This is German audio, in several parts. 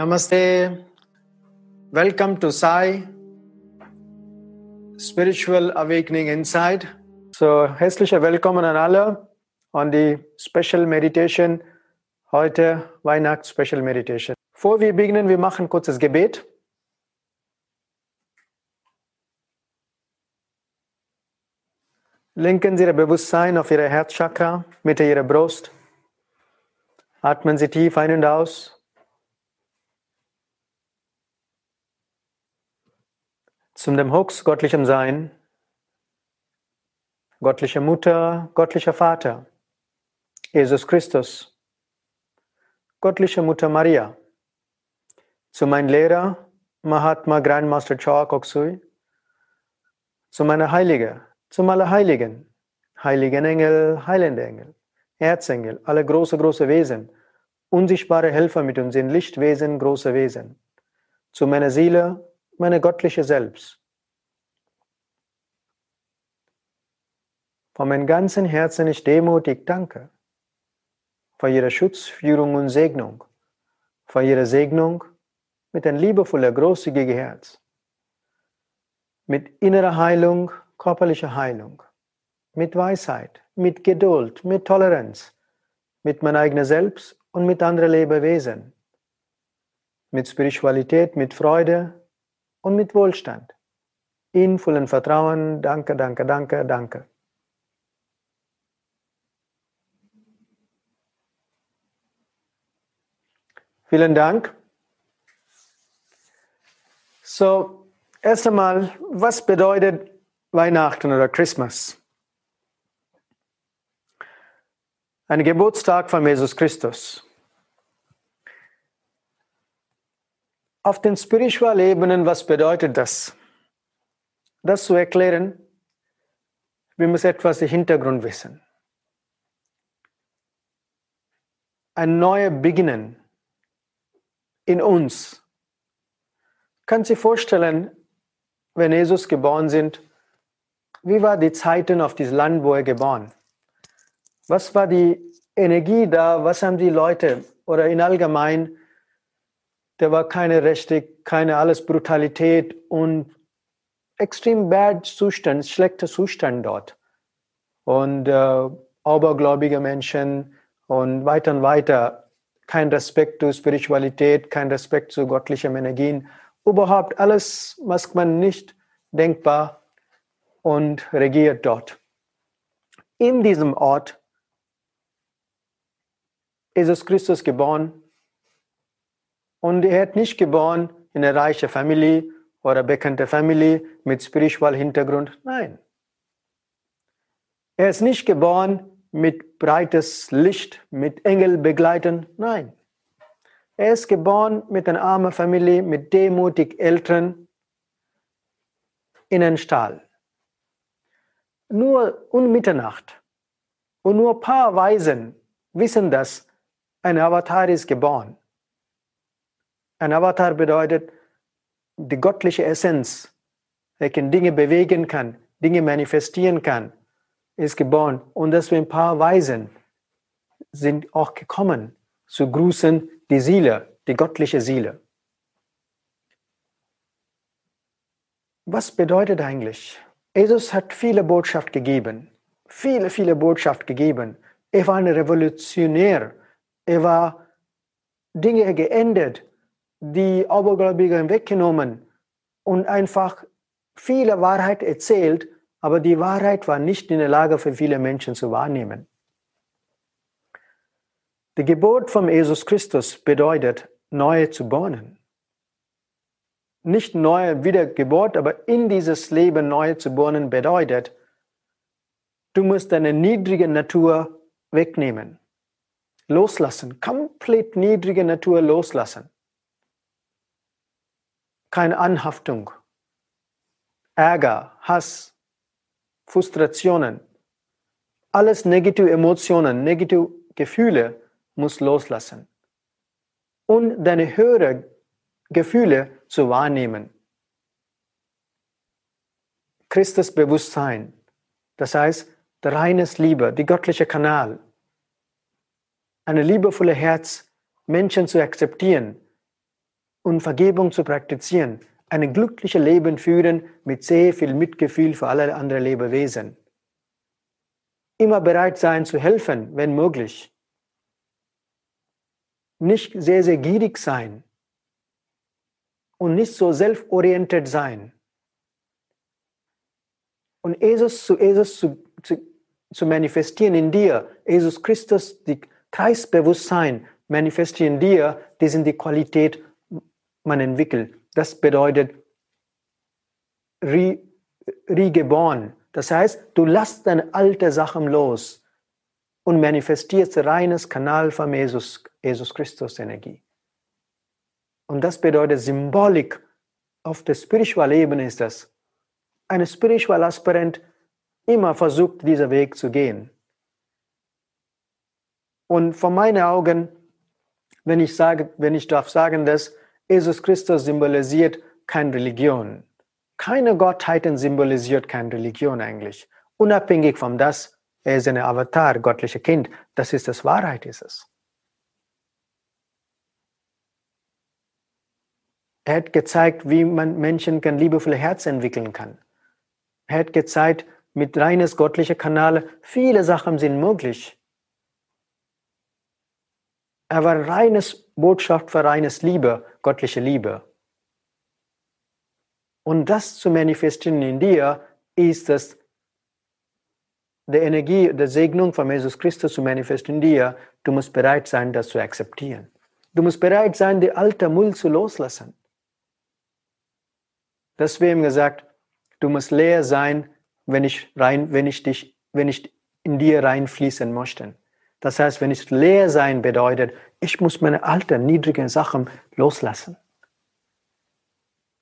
Namaste. Welcome to Sai Spiritual Awakening Inside. So, herzlicher Willkommen an alle an die Special Meditation heute, Weihnachts Special Meditation. Bevor wir beginnen, wir machen kurzes Gebet. Lenken Sie Ihr Bewusstsein auf Ihre Herzchakra, Mitte Ihrer Brust. Atmen Sie tief ein und aus. Zum dem Hooks göttlichem Sein, göttliche Mutter, göttlicher Vater, Jesus Christus, göttliche Mutter Maria, zu meinem Lehrer Mahatma Grandmaster Choa Koksui, zu meiner Heilige, zum Allerheiligen, heiligen Engel, heilende Engel, Erzengel, alle große, große Wesen, unsichtbare Helfer mit uns in Lichtwesen, große Wesen, zu meiner Seele, meine göttliche Selbst. Von meinem ganzen Herzen ich demutig danke. Für Ihre Schutz, Führung und Segnung, für Ihre Segnung mit ein liebevoller, großzügiger Herz, mit innerer Heilung, körperlicher Heilung, mit Weisheit, mit Geduld, mit Toleranz, mit meinem eigenen Selbst und mit anderen Lebewesen, mit Spiritualität, mit Freude, und mit Wohlstand. In vollem Vertrauen, danke, danke, danke, danke. Vielen Dank. So, erst einmal, was bedeutet Weihnachten oder Christmas? Ein Geburtstag von Jesus Christus. Auf den spirituellen Ebenen, was bedeutet das? Das zu erklären, wir müssen etwas im Hintergrund wissen. Ein neuer Beginnen in uns. Kann sich vorstellen, wenn Jesus geboren sind, wie war die Zeiten auf diesem Land, wo er geboren? Was war die Energie da? Was haben die Leute oder in allgemein da war keine Rechte, keine alles Brutalität und extrem bad Zustand, schlechter Zustand dort. Und äh, abergläubige Menschen und weiter und weiter. Kein Respekt zu Spiritualität, kein Respekt zu göttlichen Energien. Überhaupt alles, was man nicht denkbar und regiert dort. In diesem Ort Jesus Christus geboren und er hat nicht geboren in einer reichen Familie oder bekannter Familie mit spiritual Hintergrund. Nein. Er ist nicht geboren mit breites Licht, mit Engel begleiten. Nein. Er ist geboren mit einer armen Familie, mit demutig Eltern in einem Stall. Nur um Mitternacht und nur ein paar Weisen wissen, dass ein Avatar ist geboren. Ein Avatar bedeutet die göttliche Essenz, welche Dinge bewegen kann, Dinge manifestieren kann, ist geboren. Und deswegen ein paar Weisen sind auch gekommen zu grüßen die Seele, die göttliche Seele. Was bedeutet eigentlich? Jesus hat viele Botschaft gegeben, viele, viele Botschaft gegeben. Er war ein Revolutionär. Er war Dinge geändert, die Abergläubigen weggenommen und einfach viele Wahrheit erzählt, aber die Wahrheit war nicht in der Lage für viele Menschen zu wahrnehmen. Die Geburt von Jesus Christus bedeutet, neu zu bohren. Nicht neue Wiedergeburt, aber in dieses Leben neu zu bohren bedeutet, du musst deine niedrige Natur wegnehmen. Loslassen, komplett niedrige Natur loslassen keine Anhaftung, Ärger, Hass, Frustrationen, alles negative Emotionen, negative Gefühle muss loslassen. Und deine höhere Gefühle zu wahrnehmen. Christus Bewusstsein, das heißt, der reines Liebe, die göttliche Kanal, eine liebevolle Herz, Menschen zu akzeptieren, und Vergebung zu praktizieren, ein glückliches Leben führen mit sehr viel Mitgefühl für alle anderen Lebewesen. Immer bereit sein zu helfen, wenn möglich. Nicht sehr, sehr gierig sein und nicht so selbstorientiert sein. Und Jesus zu, Jesus zu, zu, zu manifestieren in dir, Jesus Christus, die Kreisbewusstsein manifestieren dir, die sind die Qualität, man entwickelt. Das bedeutet re, Das heißt, du lässt deine alte Sachen los und manifestierst reines Kanal von Jesus, Jesus Christus Energie. Und das bedeutet Symbolik auf der spirituellen Ebene ist das. Ein spiritual Aspirant immer versucht, diesen Weg zu gehen. Und von meinen Augen, wenn ich sage, wenn ich darf sagen, dass Jesus Christus symbolisiert keine Religion. Keine Gottheiten symbolisiert keine Religion eigentlich. Unabhängig von das, er ist ein Avatar, göttliche Kind. Das ist das Wahrheit, ist es. Er hat gezeigt, wie man Menschen ein liebevolle Herz entwickeln kann. Er hat gezeigt, mit reines göttlicher Kanal, viele Sachen sind möglich. Er war reines Botschaft für reines Liebe, göttliche Liebe. Und das zu manifestieren in dir ist es, die Energie, die Segnung von Jesus Christus zu manifestieren in dir. Du musst bereit sein, das zu akzeptieren. Du musst bereit sein, die alte Müll zu loslassen. Deswegen gesagt, du musst leer sein, wenn ich rein, wenn ich dich, wenn ich in dir reinfließen möchte. Das heißt, wenn es leer sein bedeutet, ich muss meine alten, niedrigen Sachen loslassen.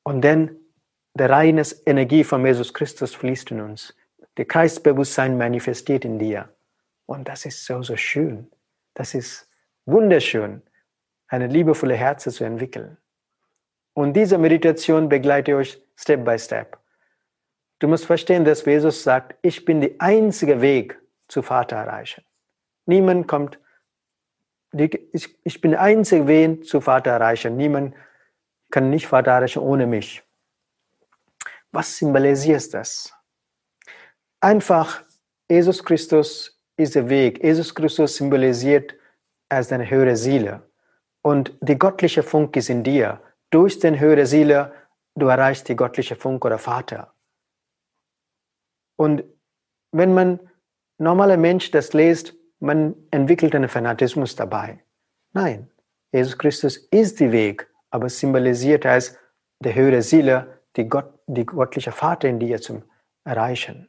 Und dann der reine Energie von Jesus Christus fließt in uns. Der Kreisbewusstsein manifestiert in dir. Und das ist so, so schön. Das ist wunderschön, eine liebevolle Herze zu entwickeln. Und diese Meditation begleitet euch Step by Step. Du musst verstehen, dass Jesus sagt, ich bin der einzige Weg zu Vater erreichen. Niemand kommt, ich, ich bin der einzige Weg zu Vater erreichen. Niemand kann nicht Vater erreichen ohne mich. Was symbolisiert das? Einfach, Jesus Christus ist der Weg. Jesus Christus symbolisiert als deine höhere Seele. Und die göttliche Funk ist in dir. Durch den höhere Seele, du erreichst die göttliche Funk oder Vater. Und wenn man normaler Mensch das liest, man entwickelt einen Fanatismus dabei. Nein, Jesus Christus ist der Weg, aber symbolisiert als der höhere Seele, die, Gott, die göttliche Vater in dir zum Erreichen.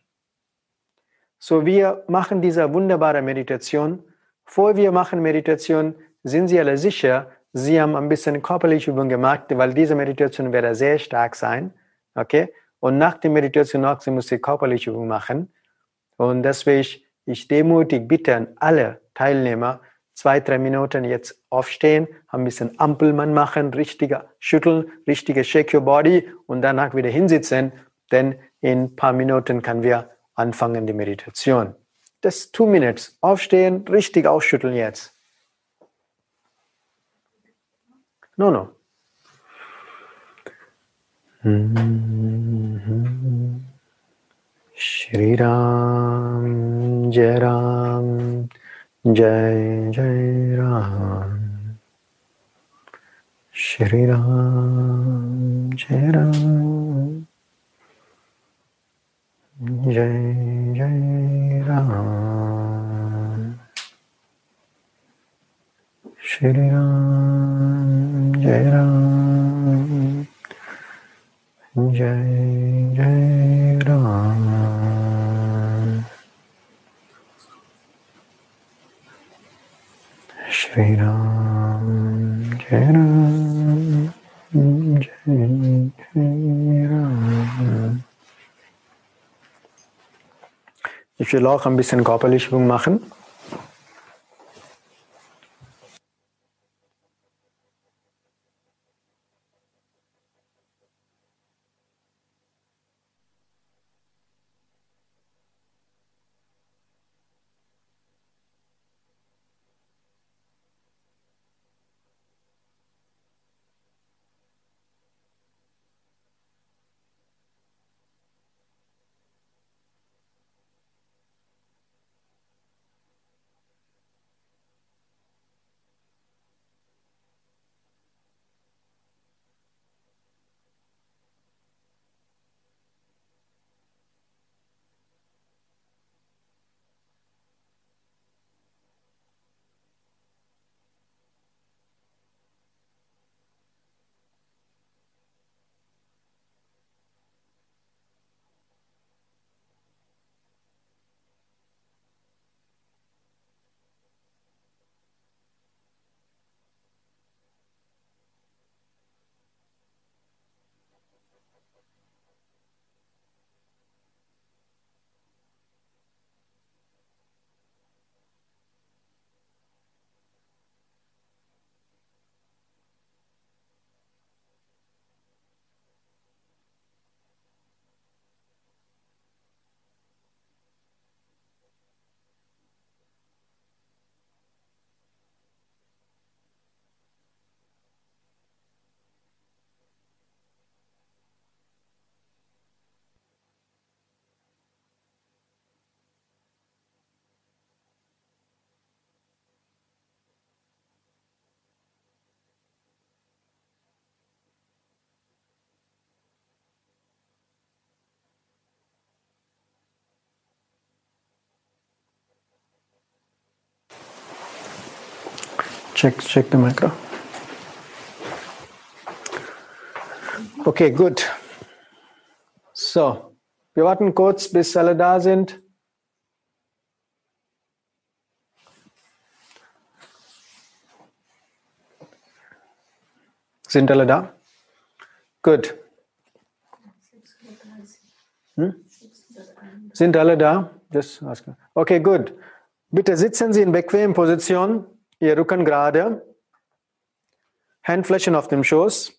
So, wir machen diese wunderbare Meditation. Vor wir machen Meditation, sind Sie alle sicher, Sie haben ein bisschen körperliche Übung gemacht, weil diese Meditation werde sehr stark sein. Okay? Und nach der Meditation auch, Sie müssen körperliche Übung machen. Und deswegen ich demutig bitte an alle Teilnehmer, zwei, drei Minuten jetzt aufstehen, ein bisschen Ampelmann machen, richtiger schütteln, richtiger Shake Your Body und danach wieder hinsitzen, denn in ein paar Minuten können wir anfangen die Meditation. Das two minutes. Aufstehen, richtig ausschütteln jetzt. No, no. Mm-hmm. Shri Ram, Jai Ram, Jai Jai Ram. Shri Ram, Jai Ram, Jai Jai Ram. Shri Ram, Jai Ram, Jai Shri Ram, Jai Ram, Jai Jai Ram. Ich will auch ein bisschen körperliche Übung machen. Check, check the micro. Okay, gut. So, wir warten kurz, bis alle da sind. Sind alle da? Gut. Hm? Sind alle da? Okay, gut. Bitte sitzen Sie in bequemen Position, Ihr Rücken gerade, Handflächen auf dem Schoß.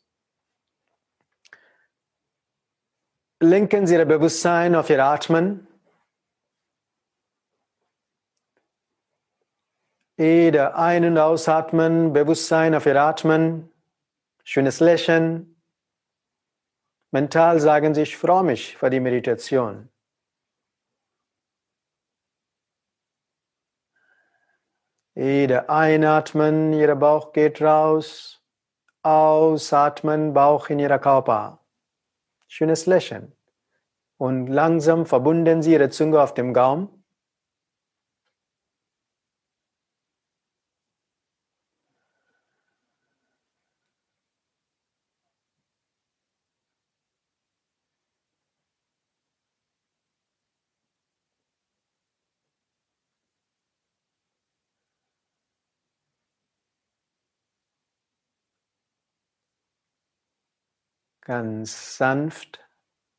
Lenken Sie Ihr Bewusstsein auf Ihr Atmen. Jeder ein- und ausatmen, Bewusstsein auf Ihr Atmen. Schönes Lächeln. Mental sagen Sie, ich freue mich für die Meditation. Jeder einatmen, Ihr Bauch geht raus. Ausatmen, Bauch in Ihrer Körper. Schönes Lächeln. Und langsam verbunden Sie Ihre Zunge auf dem Gaumen. Ganz sanft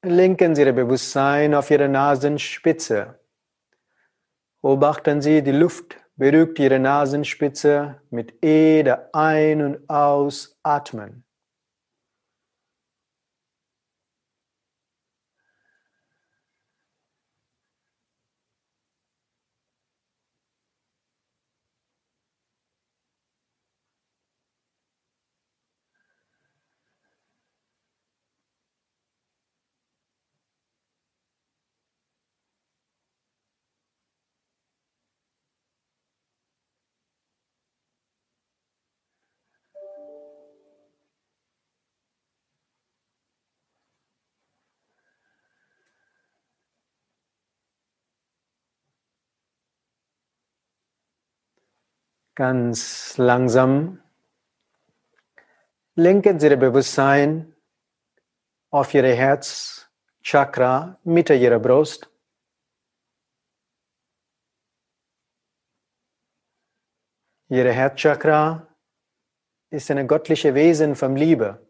lenken Sie Ihr Bewusstsein auf Ihre Nasenspitze. Beobachten Sie, die Luft berührt Ihre Nasenspitze mit jeder Ein- und Ausatmen. Ganz langsam lenken Sie Ihr Bewusstsein auf Ihre Herzchakra, Mitte Ihrer Brust. Ihre Herzchakra ist ein göttliches Wesen von Liebe.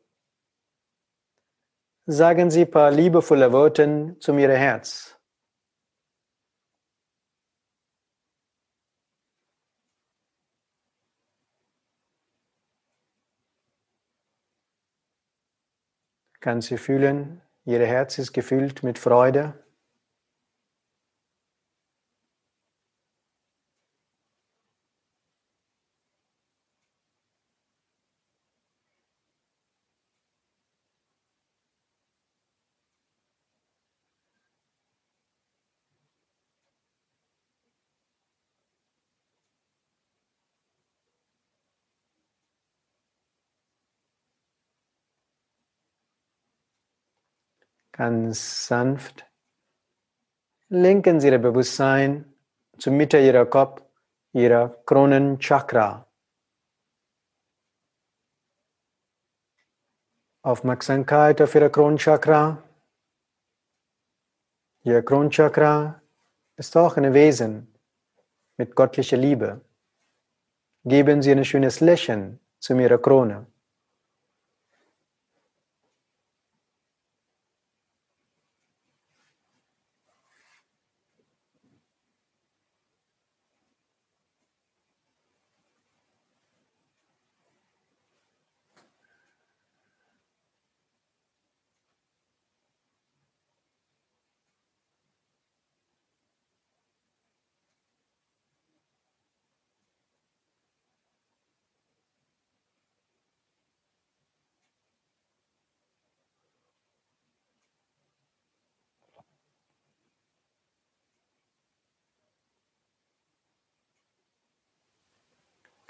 Sagen Sie ein paar liebevolle Worte zu Ihrem Herz. Kann sie fühlen, ihr Herz ist gefüllt mit Freude. Ganz sanft lenken Sie Ihr Bewusstsein zur Mitte Ihrer Kopf, Ihrer Kronenchakra. Aufmerksamkeit auf Ihre Kronenchakra. Ihr Kronenchakra ist auch ein Wesen mit göttlicher Liebe. Geben Sie ein schönes Lächeln zu Ihrer Krone.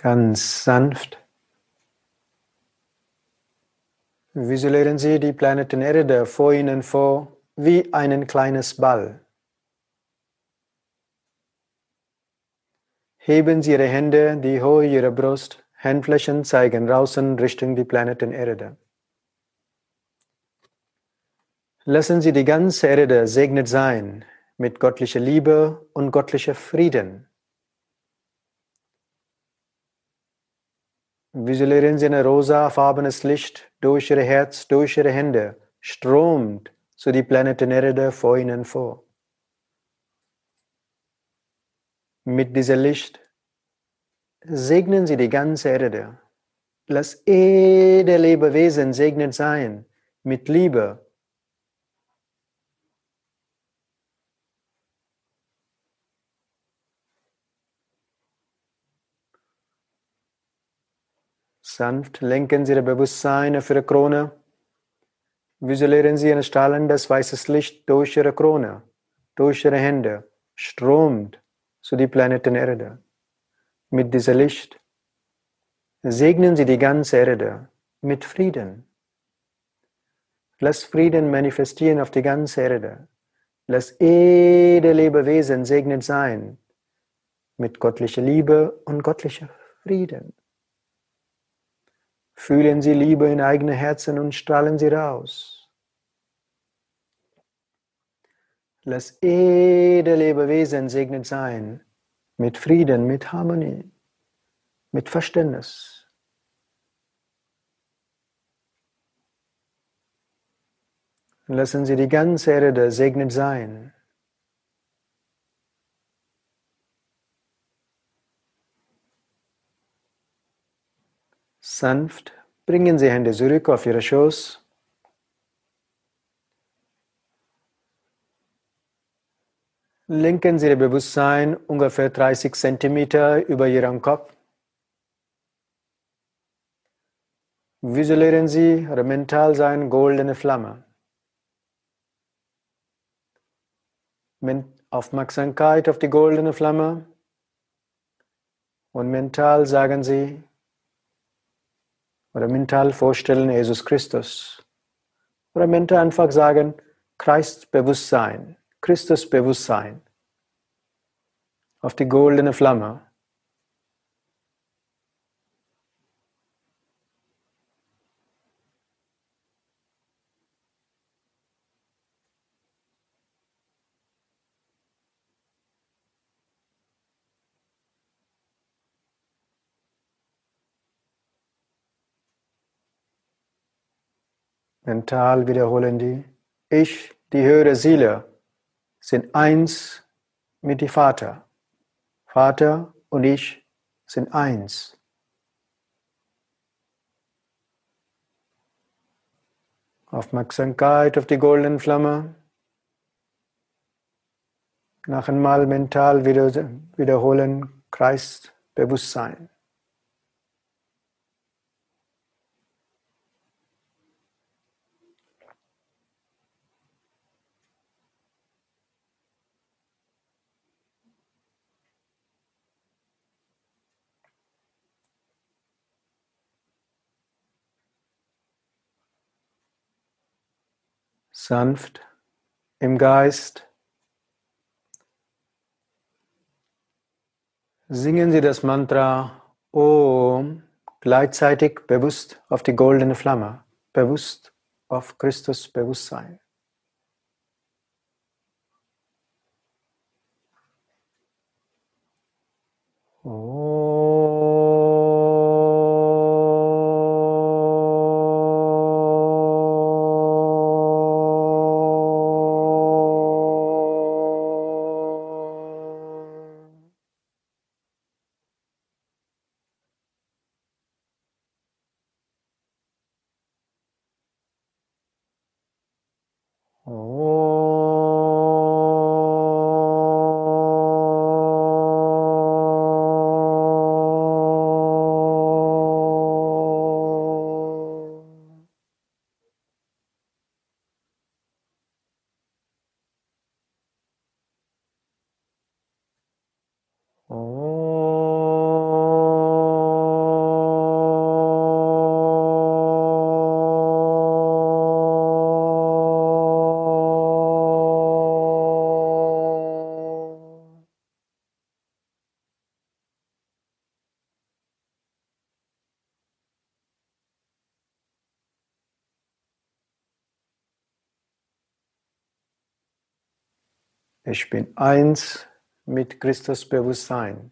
Ganz sanft visualisieren Sie die Planeten Erde vor Ihnen vor wie einen kleines Ball. Heben Sie Ihre Hände, die hoch Ihre Brust Handflächen zeigen draußen Richtung die Planeten Erde. Lassen Sie die ganze Erde segnet sein mit göttlicher Liebe und göttlicher Frieden. Visualisieren Sie ein rosafarbenes Licht durch Ihr Herz, durch Ihre Hände, strömt zu die Planeten Erde vor Ihnen vor. Mit diesem Licht segnen Sie die ganze Erde. Lass jede Lebewesen segnet sein mit Liebe. Sanft lenken Sie Ihr Bewusstsein auf Ihre Krone. Visualisieren Sie ein strahlendes weißes Licht durch Ihre Krone, durch Ihre Hände, strömt zu die Planeten Erde mit diesem Licht. Segnen Sie die ganze Erde mit Frieden. Lass Frieden manifestieren auf die ganze Erde. Lass jede Lebewesen segnet sein mit göttlicher Liebe und göttlicher Frieden. Fühlen Sie Liebe in eigene Herzen und strahlen sie raus. Lass jede Lebewesen segnet sein mit Frieden, mit Harmonie, mit Verständnis. Lassen Sie die ganze Erde segnet sein. Sanft bringen Sie Hände zurück auf Ihre Schoß. Lenken Sie Ihr Bewusstsein ungefähr 30 cm über Ihren Kopf. Visualisieren Sie oder mental sein goldene Flamme. Mit Aufmerksamkeit auf die goldene Flamme und mental sagen Sie oder mental vorstellen Jesus Christus oder mental einfach sagen Christbewusstsein. Christusbewusstsein auf die goldene Flamme. Mental wiederholen die, ich, die höhere Seele, sind eins mit dem Vater. Vater und ich sind eins. Aufmerksamkeit auf die goldene Flamme. Nach einmal mental wiederholen, Kreis sanft im Geist. Singen Sie das Mantra Om gleichzeitig bewusst auf die goldene Flamme, bewusst auf Christus Bewusstsein. Oh. Ich bin eins mit Christus Bewusstsein.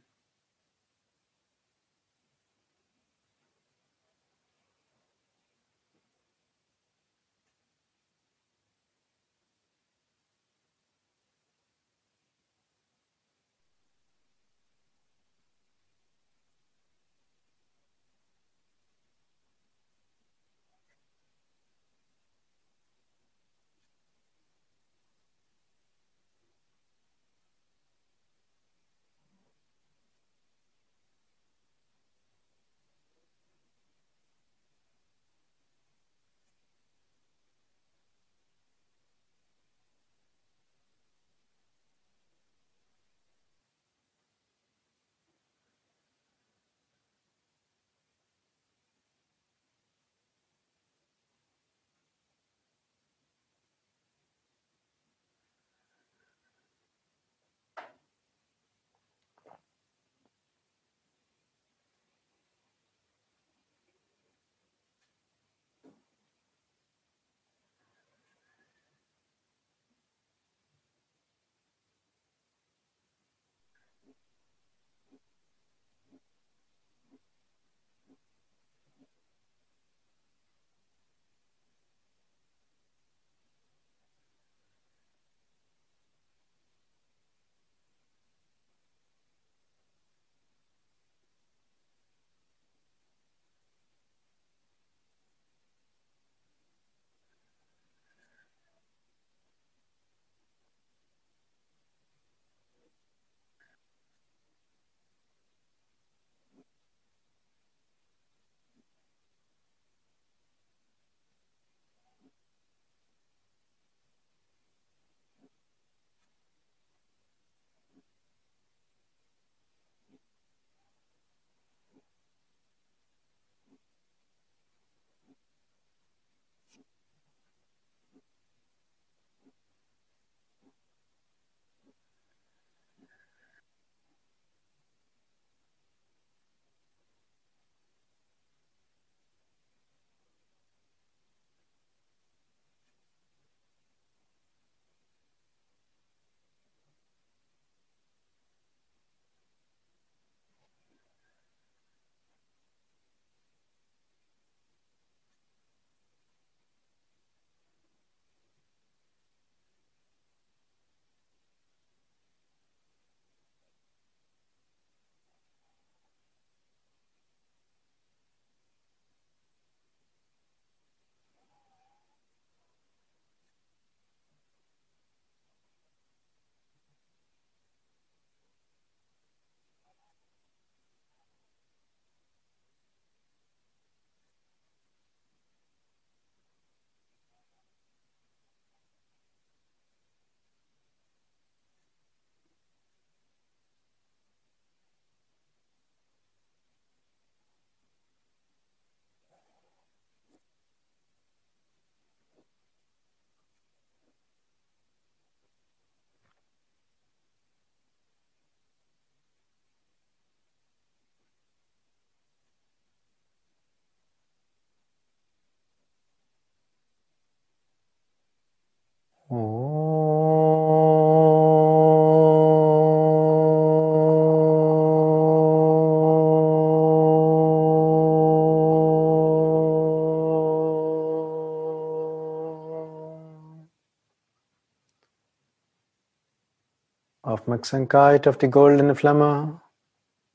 Aufmerksamkeit auf die goldene Flamme,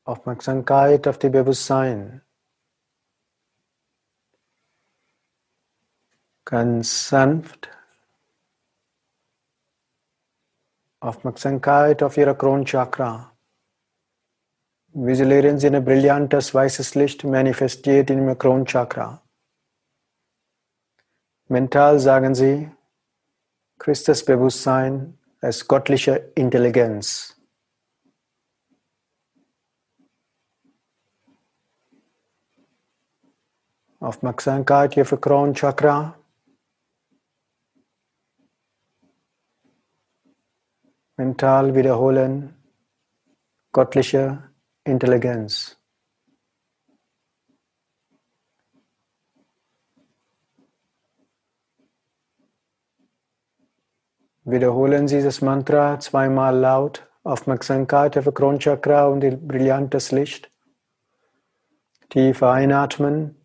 Aufmerksamkeit auf die Bewusstsein. Ganz sanft. Aufmerksamkeit auf Ihre Kronchakra. Visualisieren Sie ein brillantes weißes Licht manifestiert in Ihrem Kronchakra. Mental sagen Sie, Christus Bewusstsein als göttliche Intelligenz. Aufmerksamkeit hier für Kronchakra. Mental wiederholen, göttliche Intelligenz. Wiederholen Sie das Mantra zweimal laut. Aufmerksamkeit auf Kronchakra und brillantes Licht. Tief einatmen.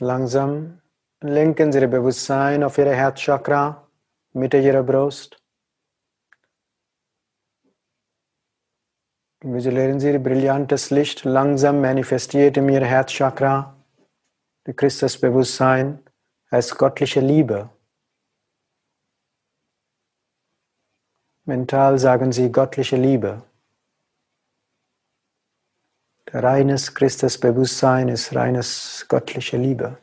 Langsam lenken Sie Ihr Bewusstsein auf Ihre Herzchakra, Mitte Ihrer Brust. Visualisieren Sie brillantes Licht langsam manifestiert in Ihr Herzchakra, die Christusbewusstsein als göttliche Liebe. Mental sagen Sie göttliche Liebe. Reines Christusbewusstsein ist reines göttliche Liebe.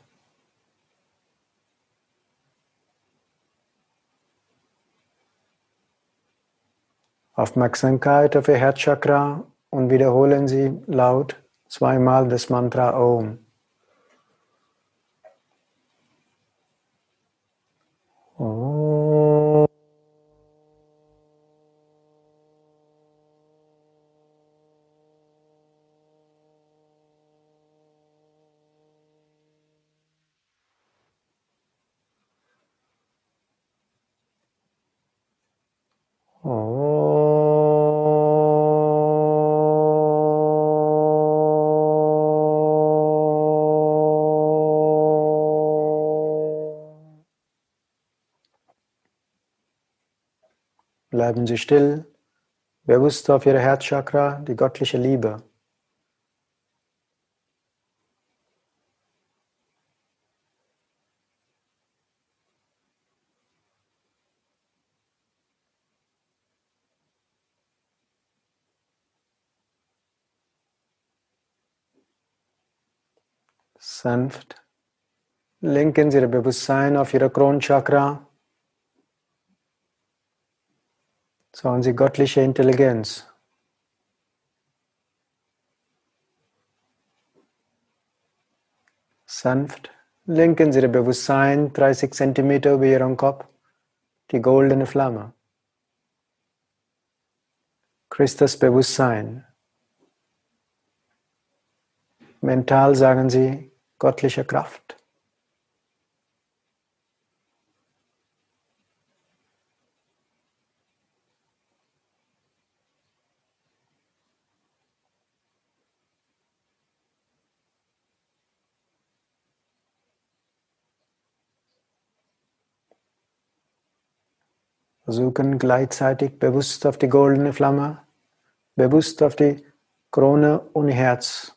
Aufmerksamkeit auf Ihr Herzchakra und wiederholen Sie laut zweimal das Mantra Om. Bleiben Sie still, bewusst auf Ihre Herzchakra, die göttliche Liebe. Sanft lenken Sie Ihr Bewusstsein auf Ihre Kronchakra. Schauen Sie göttliche Intelligenz. Sanft lenken Sie Ihr Bewusstsein 30 cm über Ihren Kopf, die goldene Flamme. Christus Bewusstsein. Mental sagen Sie göttliche Kraft. Versuchen gleichzeitig bewusst auf die goldene Flamme, bewusst auf die Krone und Herz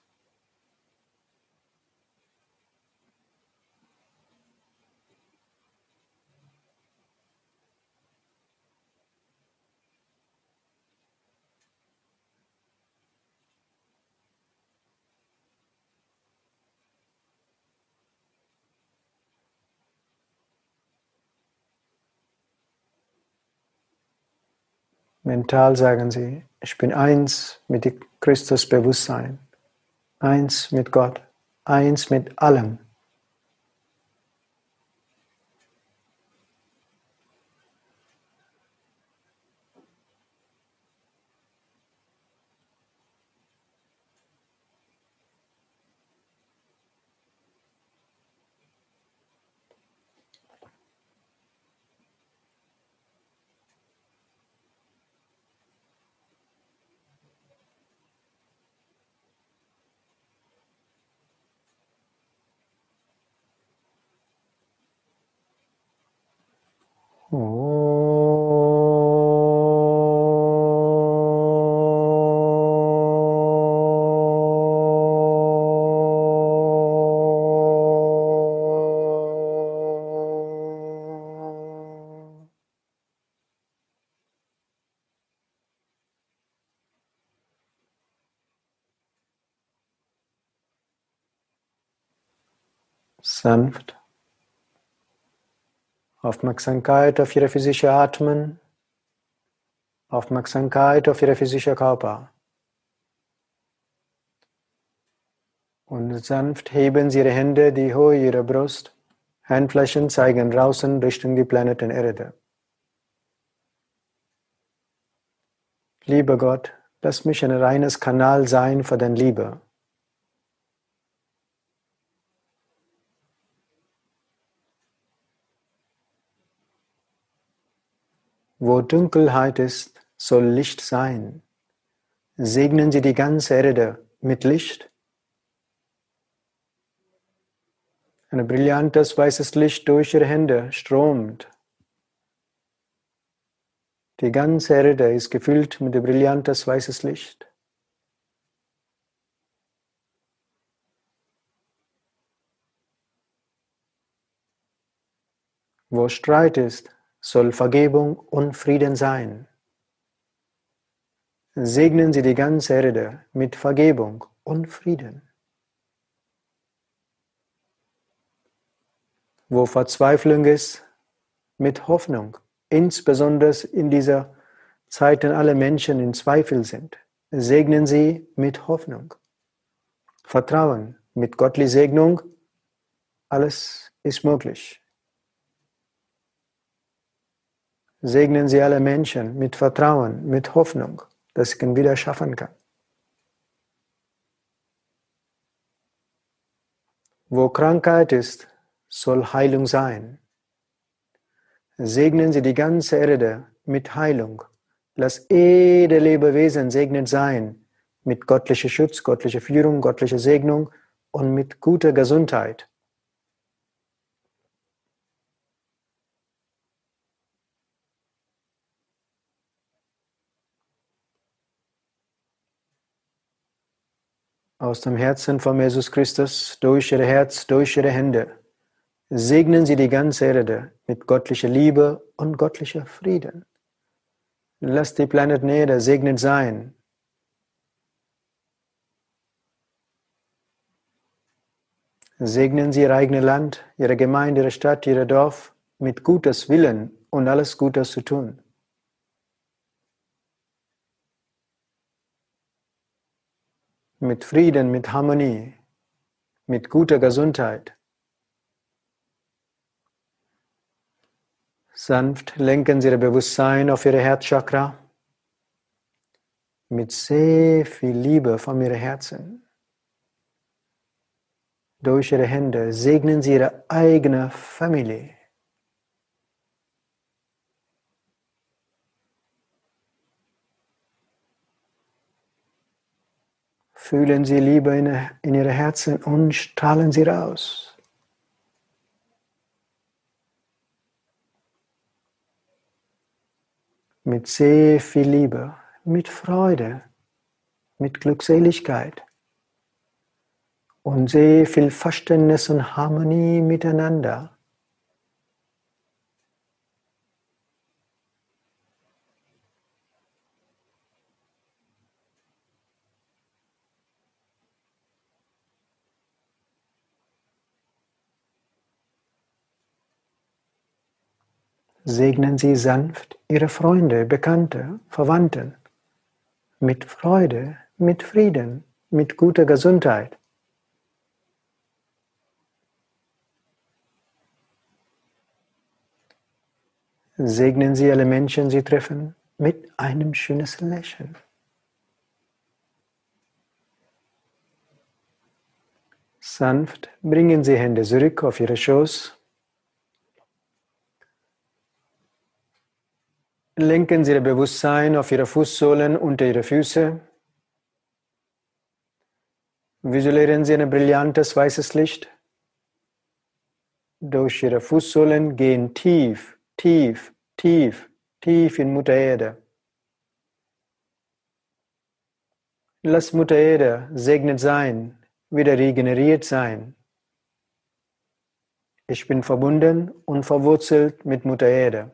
Mental sagen sie, ich bin eins mit dem Christusbewusstsein, eins mit Gott, eins mit allem. Sanft. Aufmerksamkeit auf Ihre physische Atmen, Aufmerksamkeit auf Ihre physische Körper. Und sanft heben Sie Ihre Hände die Höhe Ihrer Brust. Handflächen zeigen draußen Richtung die Planeten Erde. Lieber Gott, lass mich ein reines Kanal sein für deine Liebe. Wo Dunkelheit ist, soll Licht sein. Segnen Sie die ganze Erde mit Licht. Ein brillantes weißes Licht durch Ihre Hände strömt. Die ganze Erde ist gefüllt mit brillantes weißes Licht. Wo Streit ist, soll Vergebung und Frieden sein. Segnen Sie die ganze Erde mit Vergebung und Frieden. Wo Verzweiflung ist, mit Hoffnung, insbesondere in dieser Zeit, in alle Menschen in Zweifel sind. Segnen Sie mit Hoffnung. Vertrauen, mit göttlicher Segnung, alles ist möglich. Segnen Sie alle Menschen mit Vertrauen, mit Hoffnung, dass ich ihn wieder schaffen kann. Wo Krankheit ist, soll Heilung sein. Segnen Sie die ganze Erde mit Heilung. Lass jede Lebewesen segnet sein mit göttlicher Schutz, göttlicher Führung, göttlicher Segnung und mit guter Gesundheit. Aus dem Herzen von Jesus Christus, durch ihr Herz, durch ihre Hände, segnen Sie die ganze Erde mit göttlicher Liebe und göttlicher Frieden. Lass die Planet Erde segnet sein. Segnen Sie Ihr eigenes Land, Ihre Gemeinde, Ihre Stadt, Ihr Dorf mit Gutes Willen und alles Gutes zu tun. Mit Frieden, mit Harmonie, mit guter Gesundheit. Sanft lenken Sie Ihr Bewusstsein auf Ihre Herzchakra mit sehr viel Liebe von Ihrem Herzen. Durch Ihre Hände segnen Sie Ihre eigene Familie. Fühlen Sie Liebe in, in Ihre Herzen und strahlen sie raus. Mit sehr viel Liebe, mit Freude, mit Glückseligkeit und sehr viel Verständnis und Harmonie miteinander. Segnen Sie sanft Ihre Freunde, Bekannte, Verwandten mit Freude, mit Frieden, mit guter Gesundheit. Segnen Sie alle Menschen, Sie treffen, mit einem schönen Lächeln. Sanft bringen Sie Hände zurück auf Ihre Schoß Lenken Sie Ihr Bewusstsein auf Ihre Fußsohlen unter Ihre Füße. Visualisieren Sie ein brillantes weißes Licht. Durch Ihre Fußsohlen gehen tief, tief, tief, tief in Mutter Erde. Lass Mutter Erde segnet sein, wieder regeneriert sein. Ich bin verbunden und verwurzelt mit Mutter Erde.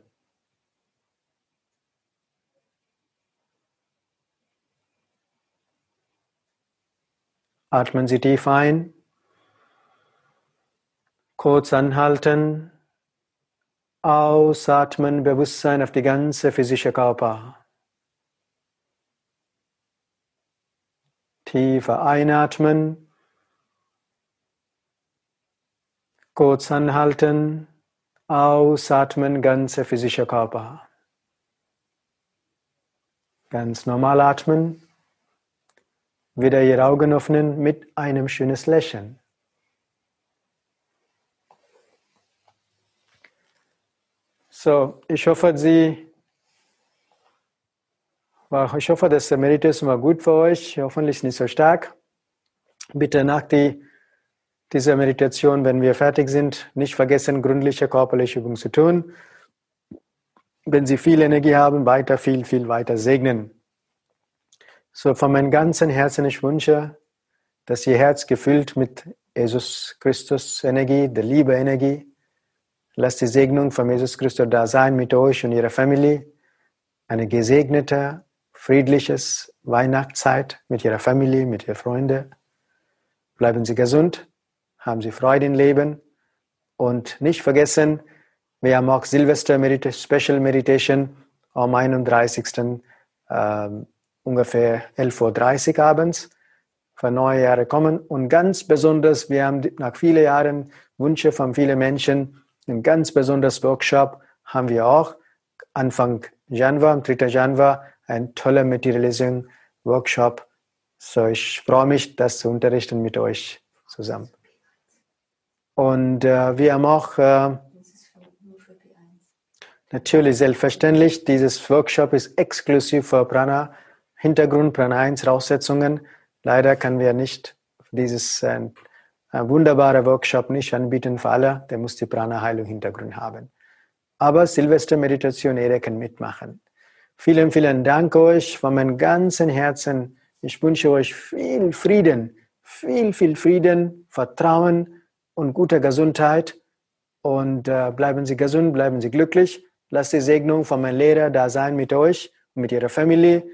Atmen Sie tief ein Kurz anhalten. Ausatmen, Bewusstsein auf die ganze physische Körper. Tiefer einatmen. Kurz anhalten. Ausatmen, ganze physische Körper. Ganz normal atmen. Wieder Ihre Augen öffnen mit einem schönes Lächeln. So, ich hoffe, Sie, ich hoffe, dass der Meditation war gut für euch, hoffentlich nicht so stark. Bitte nach die, dieser Meditation, wenn wir fertig sind, nicht vergessen, gründliche körperliche Übungen zu tun. Wenn Sie viel Energie haben, weiter, viel, viel weiter segnen. So von meinem ganzen Herzen ich wünsche, dass Ihr Herz gefüllt mit Jesus Christus Energie, der Liebe Energie. Lasst die Segnung von Jesus Christus da sein mit euch und Ihrer Familie. Eine gesegnete, friedliches Weihnachtszeit mit Ihrer Familie, mit Ihren Freunden. Bleiben Sie gesund, haben Sie Freude im Leben und nicht vergessen, wir haben auch Silvester Special Meditation am 31. Ähm, ungefähr 11.30 Uhr abends für neue Jahre kommen. Und ganz besonders, wir haben nach vielen Jahren Wünsche von vielen Menschen, ein ganz besonderes Workshop haben wir auch Anfang Januar, am 3. Januar, ein toller Materialisierung Workshop. So, ich freue mich, das zu unterrichten mit euch zusammen. Und äh, wir haben auch äh, natürlich selbstverständlich, dieses Workshop ist exklusiv für Prana Hintergrund, Plan 1, Voraussetzungen. Leider können wir nicht dieses äh, wunderbare Workshop nicht anbieten für alle. Der muss die Prana-Heilung Hintergrund haben. Aber Silvester-Meditation, jeder kann mitmachen. Vielen, vielen Dank euch von meinem ganzen Herzen. Ich wünsche euch viel Frieden, viel, viel Frieden, Vertrauen und gute Gesundheit. Und äh, bleiben Sie gesund, bleiben Sie glücklich. Lasst die Segnung von meinem Lehrer da sein mit euch und mit Ihrer Familie.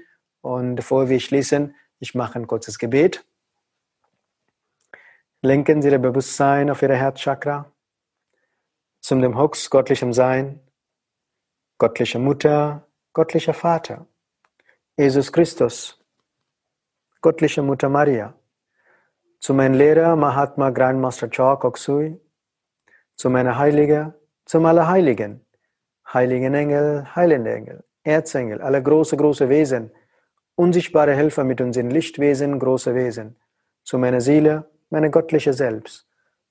Und bevor wir schließen, ich mache ein kurzes Gebet. Lenken Sie Ihr Bewusstsein auf Ihre Herzchakra zum dem Hux göttlichem Sein, göttliche Mutter, göttlicher Vater, Jesus Christus, göttliche Mutter Maria, zu meinem Lehrer Mahatma Grandmaster Chok Oksui, zu meiner Heilige, zum Allerheiligen, Heiligen Engel, Heilende Engel, Erzengel, alle große, große Wesen, unsichtbare Helfer mit uns in Lichtwesen, große Wesen, zu meiner Seele, meine göttliche Selbst.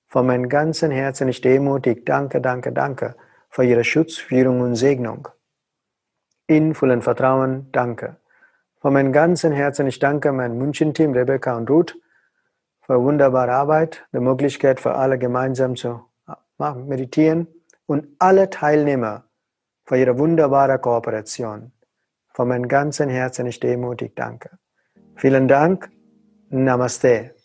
Von meinem ganzen Herzen ich demutig danke, danke, danke für Ihre Schutz, Führung und Segnung. In vollem Vertrauen danke. Von meinem ganzen Herzen ich danke mein München-Team, Rebecca und Ruth, für wunderbare Arbeit, die Möglichkeit für alle gemeinsam zu meditieren und alle Teilnehmer für ihre wunderbare Kooperation. Von meinem ganzen Herzen ich demutig danke. Vielen Dank. Namaste.